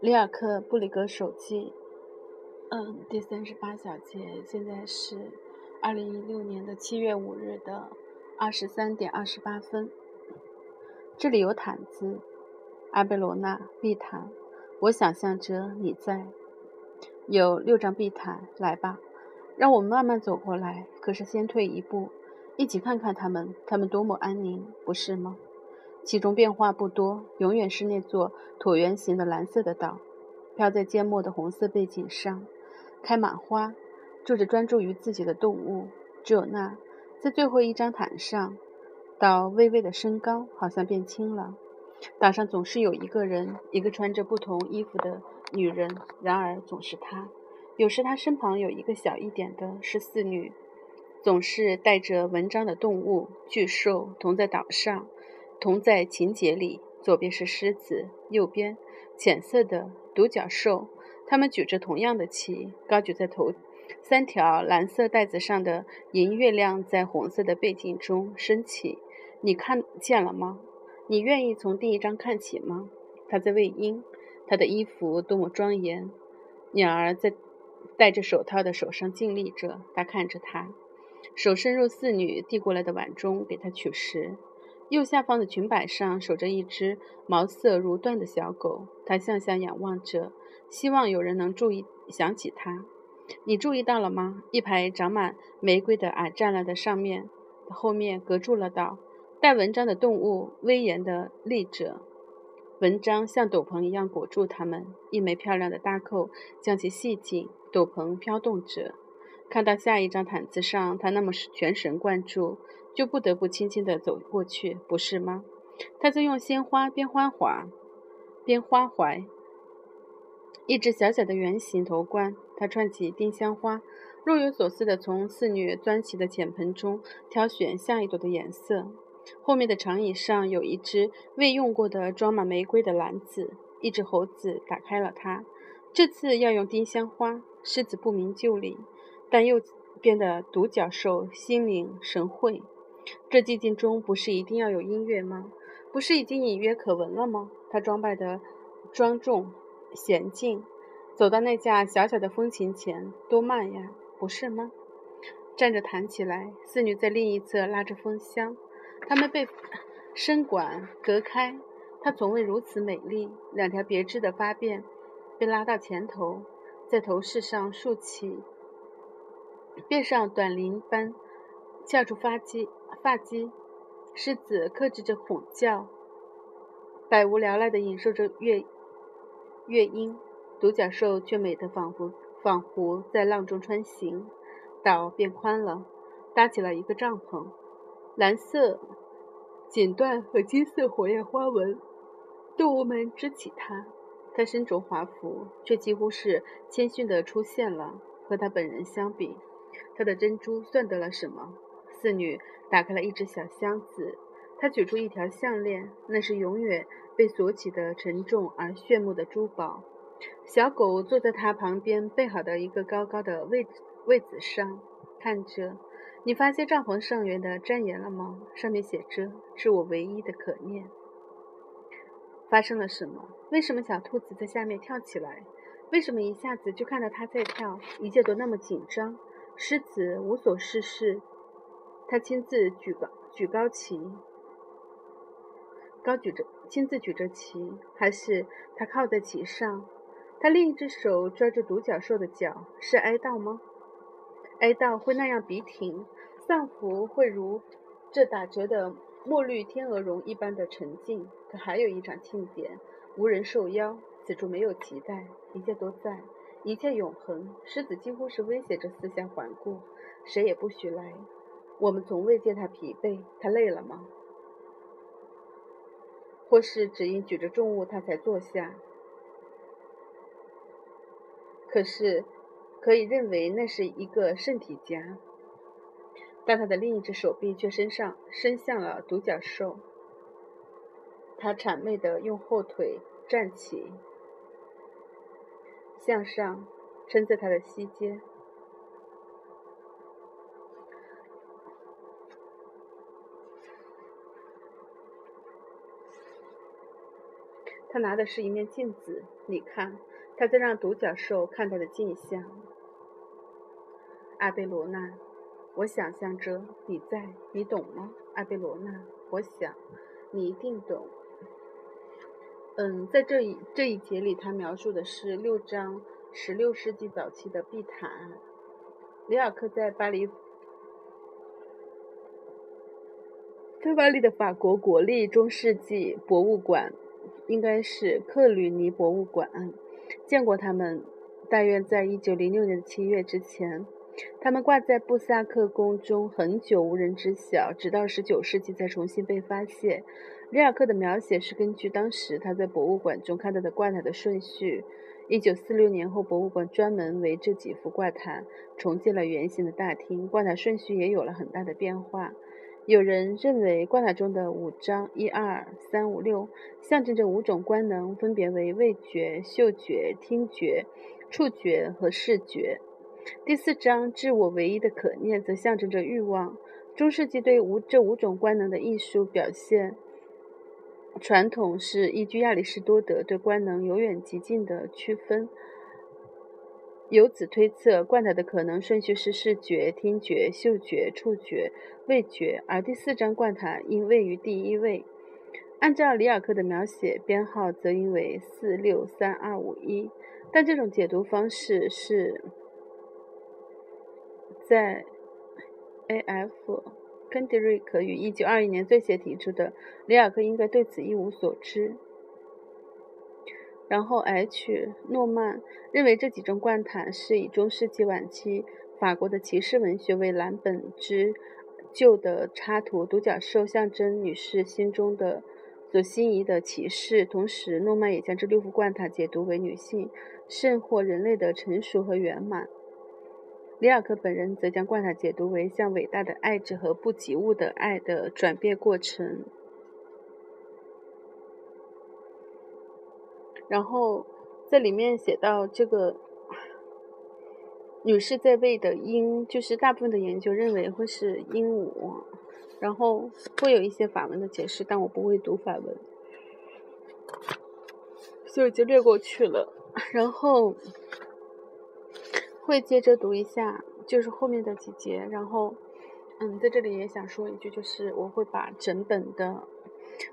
里尔克布里格手记，嗯，第三十八小节，现在是二零一六年的七月五日的二十三点二十八分。这里有毯子，阿贝罗纳地毯，我想象着你在。有六张地毯，来吧，让我们慢慢走过来。可是先退一步，一起看看他们，他们多么安宁，不是吗？其中变化不多，永远是那座椭圆形的蓝色的岛，飘在缄默的红色背景上，开满花，住着专注于自己的动物。只有那，在最后一张毯上，岛微微的升高，好像变轻了。岛上总是有一个人，一个穿着不同衣服的。女人，然而总是她。有时她身旁有一个小一点的，十四女，总是带着文章的动物巨兽同在岛上，同在情节里。左边是狮子，右边浅色的独角兽。它们举着同样的旗，高举在头。三条蓝色带子上的银月亮在红色的背景中升起。你看见了吗？你愿意从第一张看起吗？他在喂鹰。他的衣服多么庄严！鸟儿在戴着手套的手上静立着。他看着他，手伸入四女递过来的碗中，给他取食。右下方的裙摆上守着一只毛色如缎的小狗。它向下仰望着，希望有人能注意想起它。你注意到了吗？一排长满玫瑰的矮栅栏的上面，后面隔住了道。带文章的动物威严地立着。文章像斗篷一样裹住它们，一枚漂亮的大扣将其系紧。斗篷飘动着。看到下一张毯子上，他那么全神贯注，就不得不轻轻地走过去，不是吗？他在用鲜花边欢华边花怀一只小小的圆形头冠。他串起丁香花，若有所思地从四女端起的浅盆中挑选下一朵的颜色。后面的长椅上有一只未用过的装满玫瑰的篮子，一只猴子打开了它。这次要用丁香花。狮子不明就里，但右边的独角兽心领神会。这寂静中不是一定要有音乐吗？不是已经隐约可闻了吗？他装扮的庄重娴静，走到那架小小的风琴前，多慢呀，不是吗？站着弹起来。四女在另一侧拉着风箱。他们被声管隔开，她从未如此美丽。两条别致的发辫被拉到前头，在头饰上竖起，辫上短铃般翘出发髻。发髻，狮子克制着吼叫，百无聊赖地引受着乐乐音。独角兽却美得仿佛仿佛在浪中穿行。岛变宽了，搭起了一个帐篷。蓝色锦缎和金色火焰花纹，动物们支起它。它身着华服，却几乎是谦逊地出现了。和他本人相比，他的珍珠算得了什么？四女打开了一只小箱子，她取出一条项链，那是永远被锁起的沉重而炫目的珠宝。小狗坐在她旁边备好的一个高高的位位子上，看着。你发现帐篷上缘的粘言了吗？上面写着：“是我唯一的可念。”发生了什么？为什么小兔子在下面跳起来？为什么一下子就看到它在跳？一切都那么紧张。狮子无所事事，他亲自举高举高旗，高举着，亲自举着旗，还是他靠在旗上？他另一只手抓着独角兽的脚，是哀悼吗？哀悼会那样笔挺？丧服会如这打折的墨绿天鹅绒一般的沉静，可还有一场庆典，无人受邀，此处没有期待，一切都在，一切永恒。狮子几乎是威胁着四下环顾，谁也不许来。我们从未见他疲惫，他累了吗？或是只因举着重物他才坐下？可是，可以认为那是一个圣体家。但他的另一只手臂却伸上，伸向了独角兽。他谄媚地用后腿站起，向上撑在他的膝间。他拿的是一面镜子，你看，他在让独角兽看他的镜像。阿贝罗纳，我想象着你在，你懂吗？阿贝罗纳，我想你一定懂。嗯，在这一这一节里，他描述的是六张十六世纪早期的地毯。里尔克在巴黎，在巴黎的法国国立中世纪博物馆，应该是克吕尼博物馆，见过他们。大约在一九零六年的七月之前。他们挂在布萨克宫中很久无人知晓，直到十九世纪才重新被发现。里尔克的描写是根据当时他在博物馆中看到的挂毯的顺序。一九四六年后，博物馆专门为这几幅挂毯重建了圆形的大厅，挂毯顺序也有了很大的变化。有人认为挂毯中的五张一二三五六象征着五种官能，分别为味觉、嗅觉、听觉、触觉和视觉。第四章“自我唯一的可念”则象征着欲望。中世纪对五这五种官能的艺术表现传统是依据亚里士多德对官能由远及近的区分，由此推测罐塔的可能顺序是视觉、听觉、嗅觉、触觉、味觉，而第四张罐塔应位于第一位。按照里尔克的描写，编号则应为四六三二五一，但这种解读方式是。在 A.F. 肯迪瑞克于1921年最先提出的，里尔克应该对此一无所知。然后 H. 诺曼认为这几种罐毯是以中世纪晚期法国的骑士文学为蓝本之旧的插图，独角兽象征女士心中的所心仪的骑士。同时，诺曼也将这六幅罐毯解读为女性甚或人类的成熟和圆满。里尔克本人则将罐塔解读为向伟大的爱之和不及物的爱的转变过程。然后在里面写到这个女士在位的鹦，就是大部分的研究认为会是鹦鹉，然后会有一些法文的解释，但我不会读法文，所以就略过去了。然后。会接着读一下，就是后面的几节。然后，嗯，在这里也想说一句，就是我会把整本的《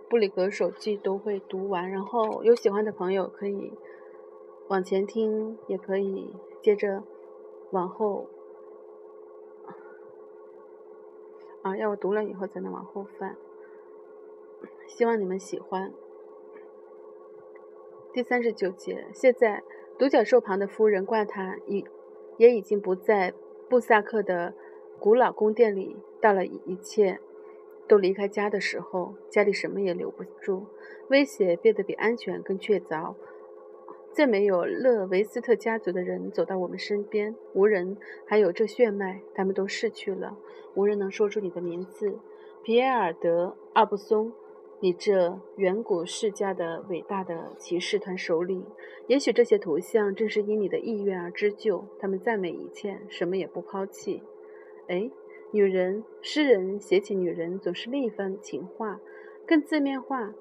布里格手记》都会读完。然后有喜欢的朋友可以往前听，也可以接着往后。啊，要我读了以后才能往后翻。希望你们喜欢。第三十九节，现在独角兽旁的夫人挂他已。也已经不在布萨克的古老宫殿里。到了一切都离开家的时候，家里什么也留不住，威胁变得比安全更确凿。再没有勒维斯特家族的人走到我们身边，无人还有这血脉，他们都逝去了。无人能说出你的名字，皮埃尔德·阿布松。你这远古世家的伟大的骑士团首领，也许这些图像正是因你的意愿而织就。他们赞美一切，什么也不抛弃。哎，女人，诗人写起女人总是另一番情话，更字面化，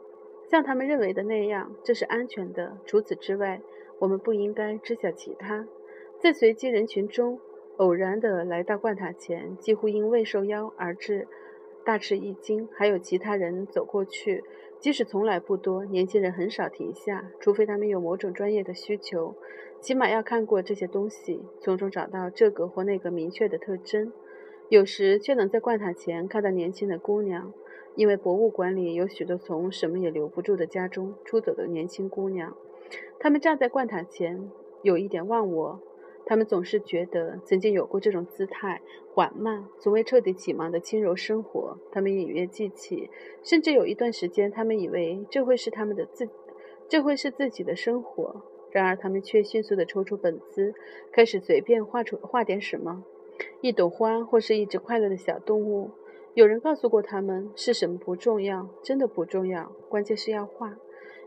像他们认为的那样，这是安全的。除此之外，我们不应该知晓其他。在随机人群中偶然地来到罐塔前，几乎因未受邀而至。大吃一惊，还有其他人走过去，即使从来不多，年轻人很少停下，除非他们有某种专业的需求，起码要看过这些东西，从中找到这个或那个明确的特征。有时却能在罐塔前看到年轻的姑娘，因为博物馆里有许多从什么也留不住的家中出走的年轻姑娘，她们站在罐塔前，有一点忘我。他们总是觉得曾经有过这种姿态，缓慢、从未彻底启蒙的轻柔生活。他们隐约记起，甚至有一段时间，他们以为这会是他们的自，这会是自己的生活。然而，他们却迅速地抽出本子，开始随便画出画点什么，一朵花或是一只快乐的小动物。有人告诉过他们，是什么不重要，真的不重要，关键是要画，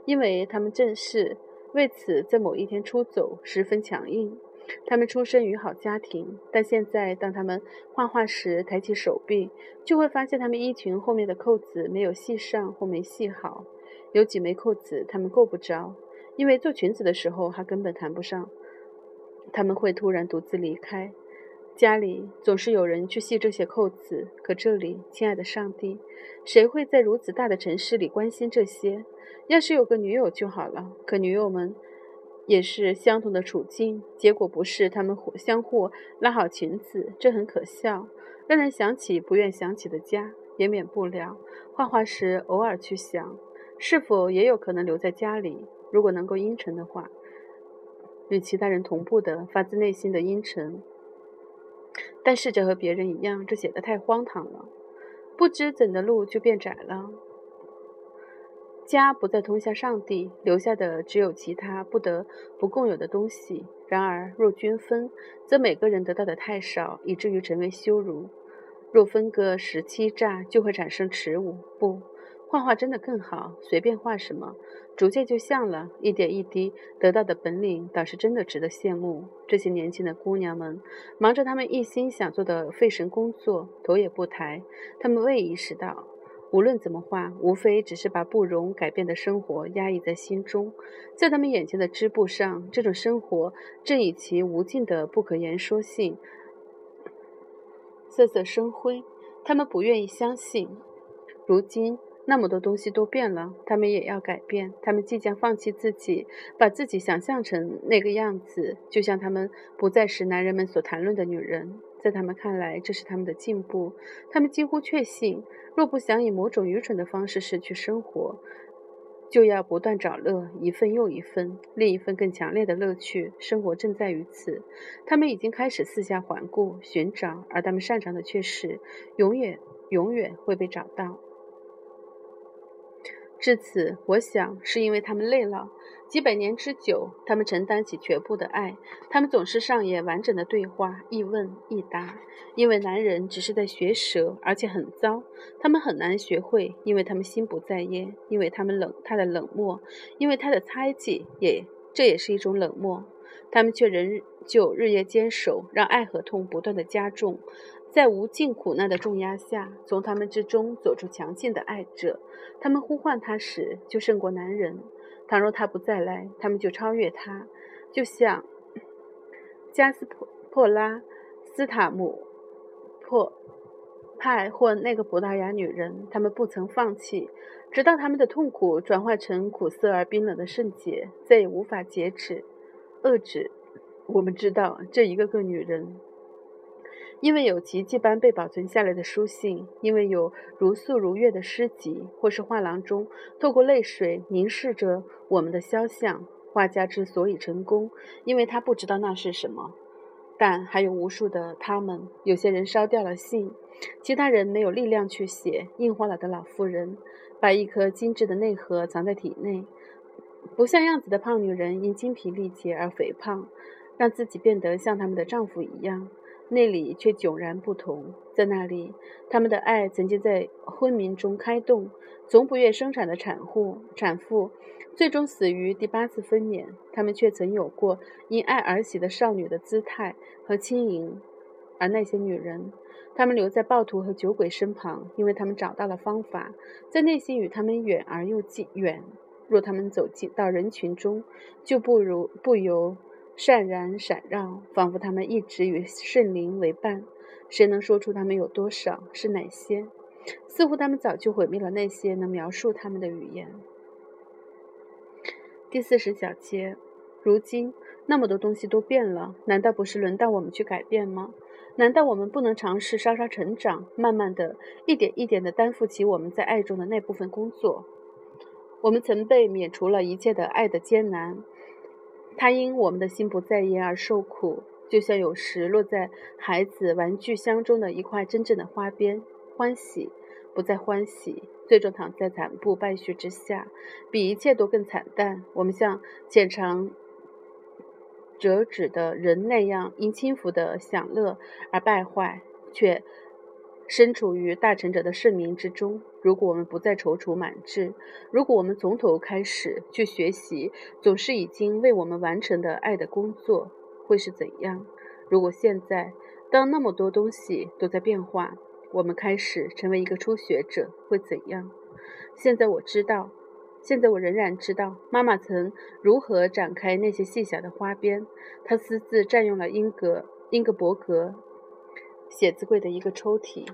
因为他们正是为此在某一天出走，十分强硬。他们出生于好家庭，但现在当他们画画时，抬起手臂，就会发现他们衣裙后面的扣子没有系上或没系好。有几枚扣子他们够不着，因为做裙子的时候还根本谈不上。他们会突然独自离开。家里总是有人去系这些扣子，可这里，亲爱的上帝，谁会在如此大的城市里关心这些？要是有个女友就好了。可女友们也是相同的处境，结果不是他们相互拉好裙子，这很可笑，让人想起不愿想起的家，也免不了画画时偶尔去想，是否也有可能留在家里？如果能够阴沉的话，与其他人同步的发自内心的阴沉。但试着和别人一样，这显得太荒唐了。不知怎的路就变窄了。家不再通向上帝，留下的只有其他不得不共有的东西。然而，若均分，则每个人得到的太少，以至于成为羞辱；若分个十七炸，就会产生耻辱。不。画画真的更好，随便画什么，逐渐就像了。一点一滴得到的本领，倒是真的值得羡慕。这些年轻的姑娘们，忙着她们一心想做的费神工作，头也不抬。她们未意识到，无论怎么画，无非只是把不容改变的生活压抑在心中。在他们眼前的织布上，这种生活正以其无尽的不可言说性，瑟瑟生辉。他们不愿意相信，如今。那么多东西都变了，他们也要改变。他们即将放弃自己，把自己想象成那个样子，就像他们不再是男人们所谈论的女人。在他们看来，这是他们的进步。他们几乎确信，若不想以某种愚蠢的方式失去生活，就要不断找乐，一份又一份，另一份更强烈的乐趣。生活正在于此。他们已经开始四下环顾、寻找，而他们擅长的却是永远、永远会被找到。至此，我想是因为他们累了。几百年之久，他们承担起全部的爱。他们总是上演完整的对话，一问一答。因为男人只是在学舌，而且很糟。他们很难学会，因为他们心不在焉。因为他们冷，他的冷漠，因为他的猜忌，也这也是一种冷漠。他们却仍旧日夜坚守，让爱和痛不断的加重。在无尽苦难的重压下，从他们之中走出强劲的爱者。他们呼唤他时，就胜过男人；倘若他不再来，他们就超越他。就像加斯普破拉斯塔姆破派或那个葡萄牙女人，他们不曾放弃，直到他们的痛苦转化成苦涩而冰冷的圣洁，再也无法截止、遏制。我们知道，这一个个女人。因为有奇迹般被保存下来的书信，因为有如素如月的诗集，或是画廊中透过泪水凝视着我们的肖像。画家之所以成功，因为他不知道那是什么。但还有无数的他们，有些人烧掉了信，其他人没有力量去写。印花了的老妇人，把一颗精致的内核藏在体内。不像样子的胖女人，因精疲力竭而肥胖，让自己变得像他们的丈夫一样。那里却迥然不同，在那里，他们的爱曾经在昏迷中开动，从不愿生产的产妇，产妇最终死于第八次分娩，他们却曾有过因爱而喜的少女的姿态和轻盈。而那些女人，她们留在暴徒和酒鬼身旁，因为她们找到了方法，在内心与他们远而又近远。若他们走进到人群中，就不如不由。善然闪绕，仿佛他们一直与圣灵为伴。谁能说出他们有多少？是哪些？似乎他们早就毁灭了那些能描述他们的语言。第四十小节，如今那么多东西都变了，难道不是轮到我们去改变吗？难道我们不能尝试稍稍成长，慢慢的一点一点的担负起我们在爱中的那部分工作？我们曾被免除了一切的爱的艰难。他因我们的心不在焉而受苦，就像有时落在孩子玩具箱中的一块真正的花边，欢喜不再欢喜，最终躺在惨不败絮之下，比一切都更惨淡。我们像浅尝辄止的人那样，因轻浮的享乐而败坏，却。身处于大成者的盛名之中。如果我们不再踌躇满志，如果我们从头开始去学习总是已经为我们完成的爱的工作，会是怎样？如果现在，当那么多东西都在变化，我们开始成为一个初学者，会怎样？现在我知道，现在我仍然知道妈妈曾如何展开那些细小的花边。她私自占用了英格英格伯格写字柜的一个抽屉。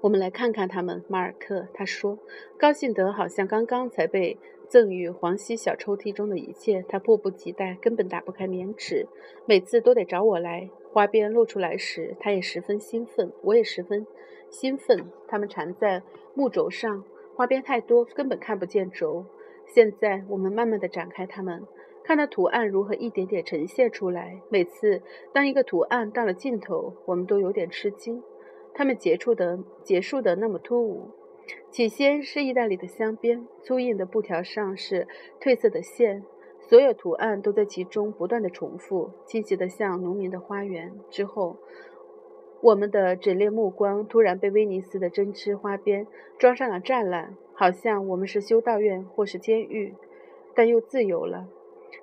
我们来看看他们，马尔克。他说，高兴得好像刚刚才被赠予黄西小抽屉中的一切。他迫不及待，根本打不开棉纸，每次都得找我来。花边露出来时，他也十分兴奋，我也十分兴奋。它们缠在木轴上，花边太多，根本看不见轴。现在我们慢慢地展开它们，看到图案如何一点点呈现出来。每次当一个图案到了尽头，我们都有点吃惊。他们结束的结束的那么突兀。起先是意大利的镶边，粗硬的布条上是褪色的线，所有图案都在其中不断的重复，清晰的像农民的花园。之后，我们的整列目光突然被威尼斯的针织花边装上了栅栏，好像我们是修道院或是监狱，但又自由了，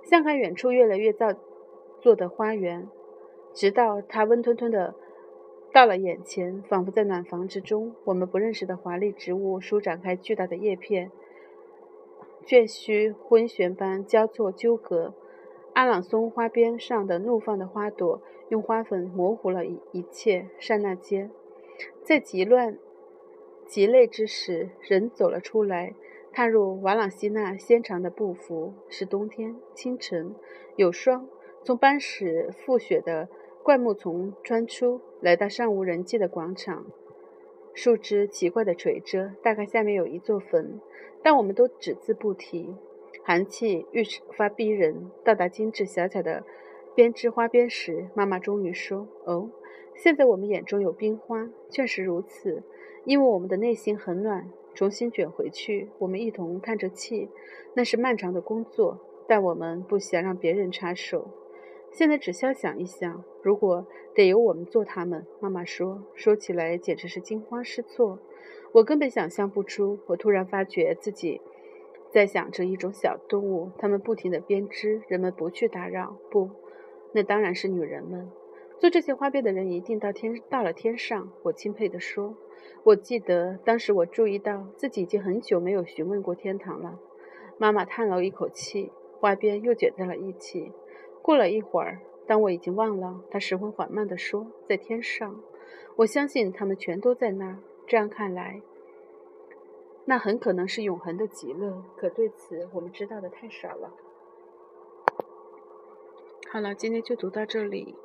向看远处越来越造作的花园，直到它温吞吞的。到了眼前，仿佛在暖房之中，我们不认识的华丽植物舒展开巨大的叶片，卷须昏旋般交错纠葛。阿朗松花边上的怒放的花朵，用花粉模糊了一一切。刹那间，在极乱、极累之时，人走了出来，踏入瓦朗西纳纤长的步幅。是冬天，清晨，有霜从斑石覆雪的。灌木丛穿出，来到尚无人迹的广场，树枝奇怪地垂着，大概下面有一座坟，但我们都只字不提。寒气愈发逼人。到达精致小巧的编织花边时，妈妈终于说：“哦，现在我们眼中有冰花，确实如此，因为我们的内心很暖。”重新卷回去，我们一同叹着气，那是漫长的工作，但我们不想让别人插手。现在只需要想一想，如果得由我们做他们，妈妈说，说起来简直是惊慌失措。我根本想象不出。我突然发觉自己在想着一种小动物，它们不停地编织，人们不去打扰。不，那当然是女人们。做这些花边的人一定到天到了天上。我钦佩地说。我记得当时我注意到自己已经很久没有询问过天堂了。妈妈叹了一口气，花边又卷在了一起。过了一会儿，当我已经忘了，他十分缓慢地说：“在天上，我相信他们全都在那儿。这样看来，那很可能是永恒的极乐。可对此，我们知道的太少了。”好了，今天就读到这里。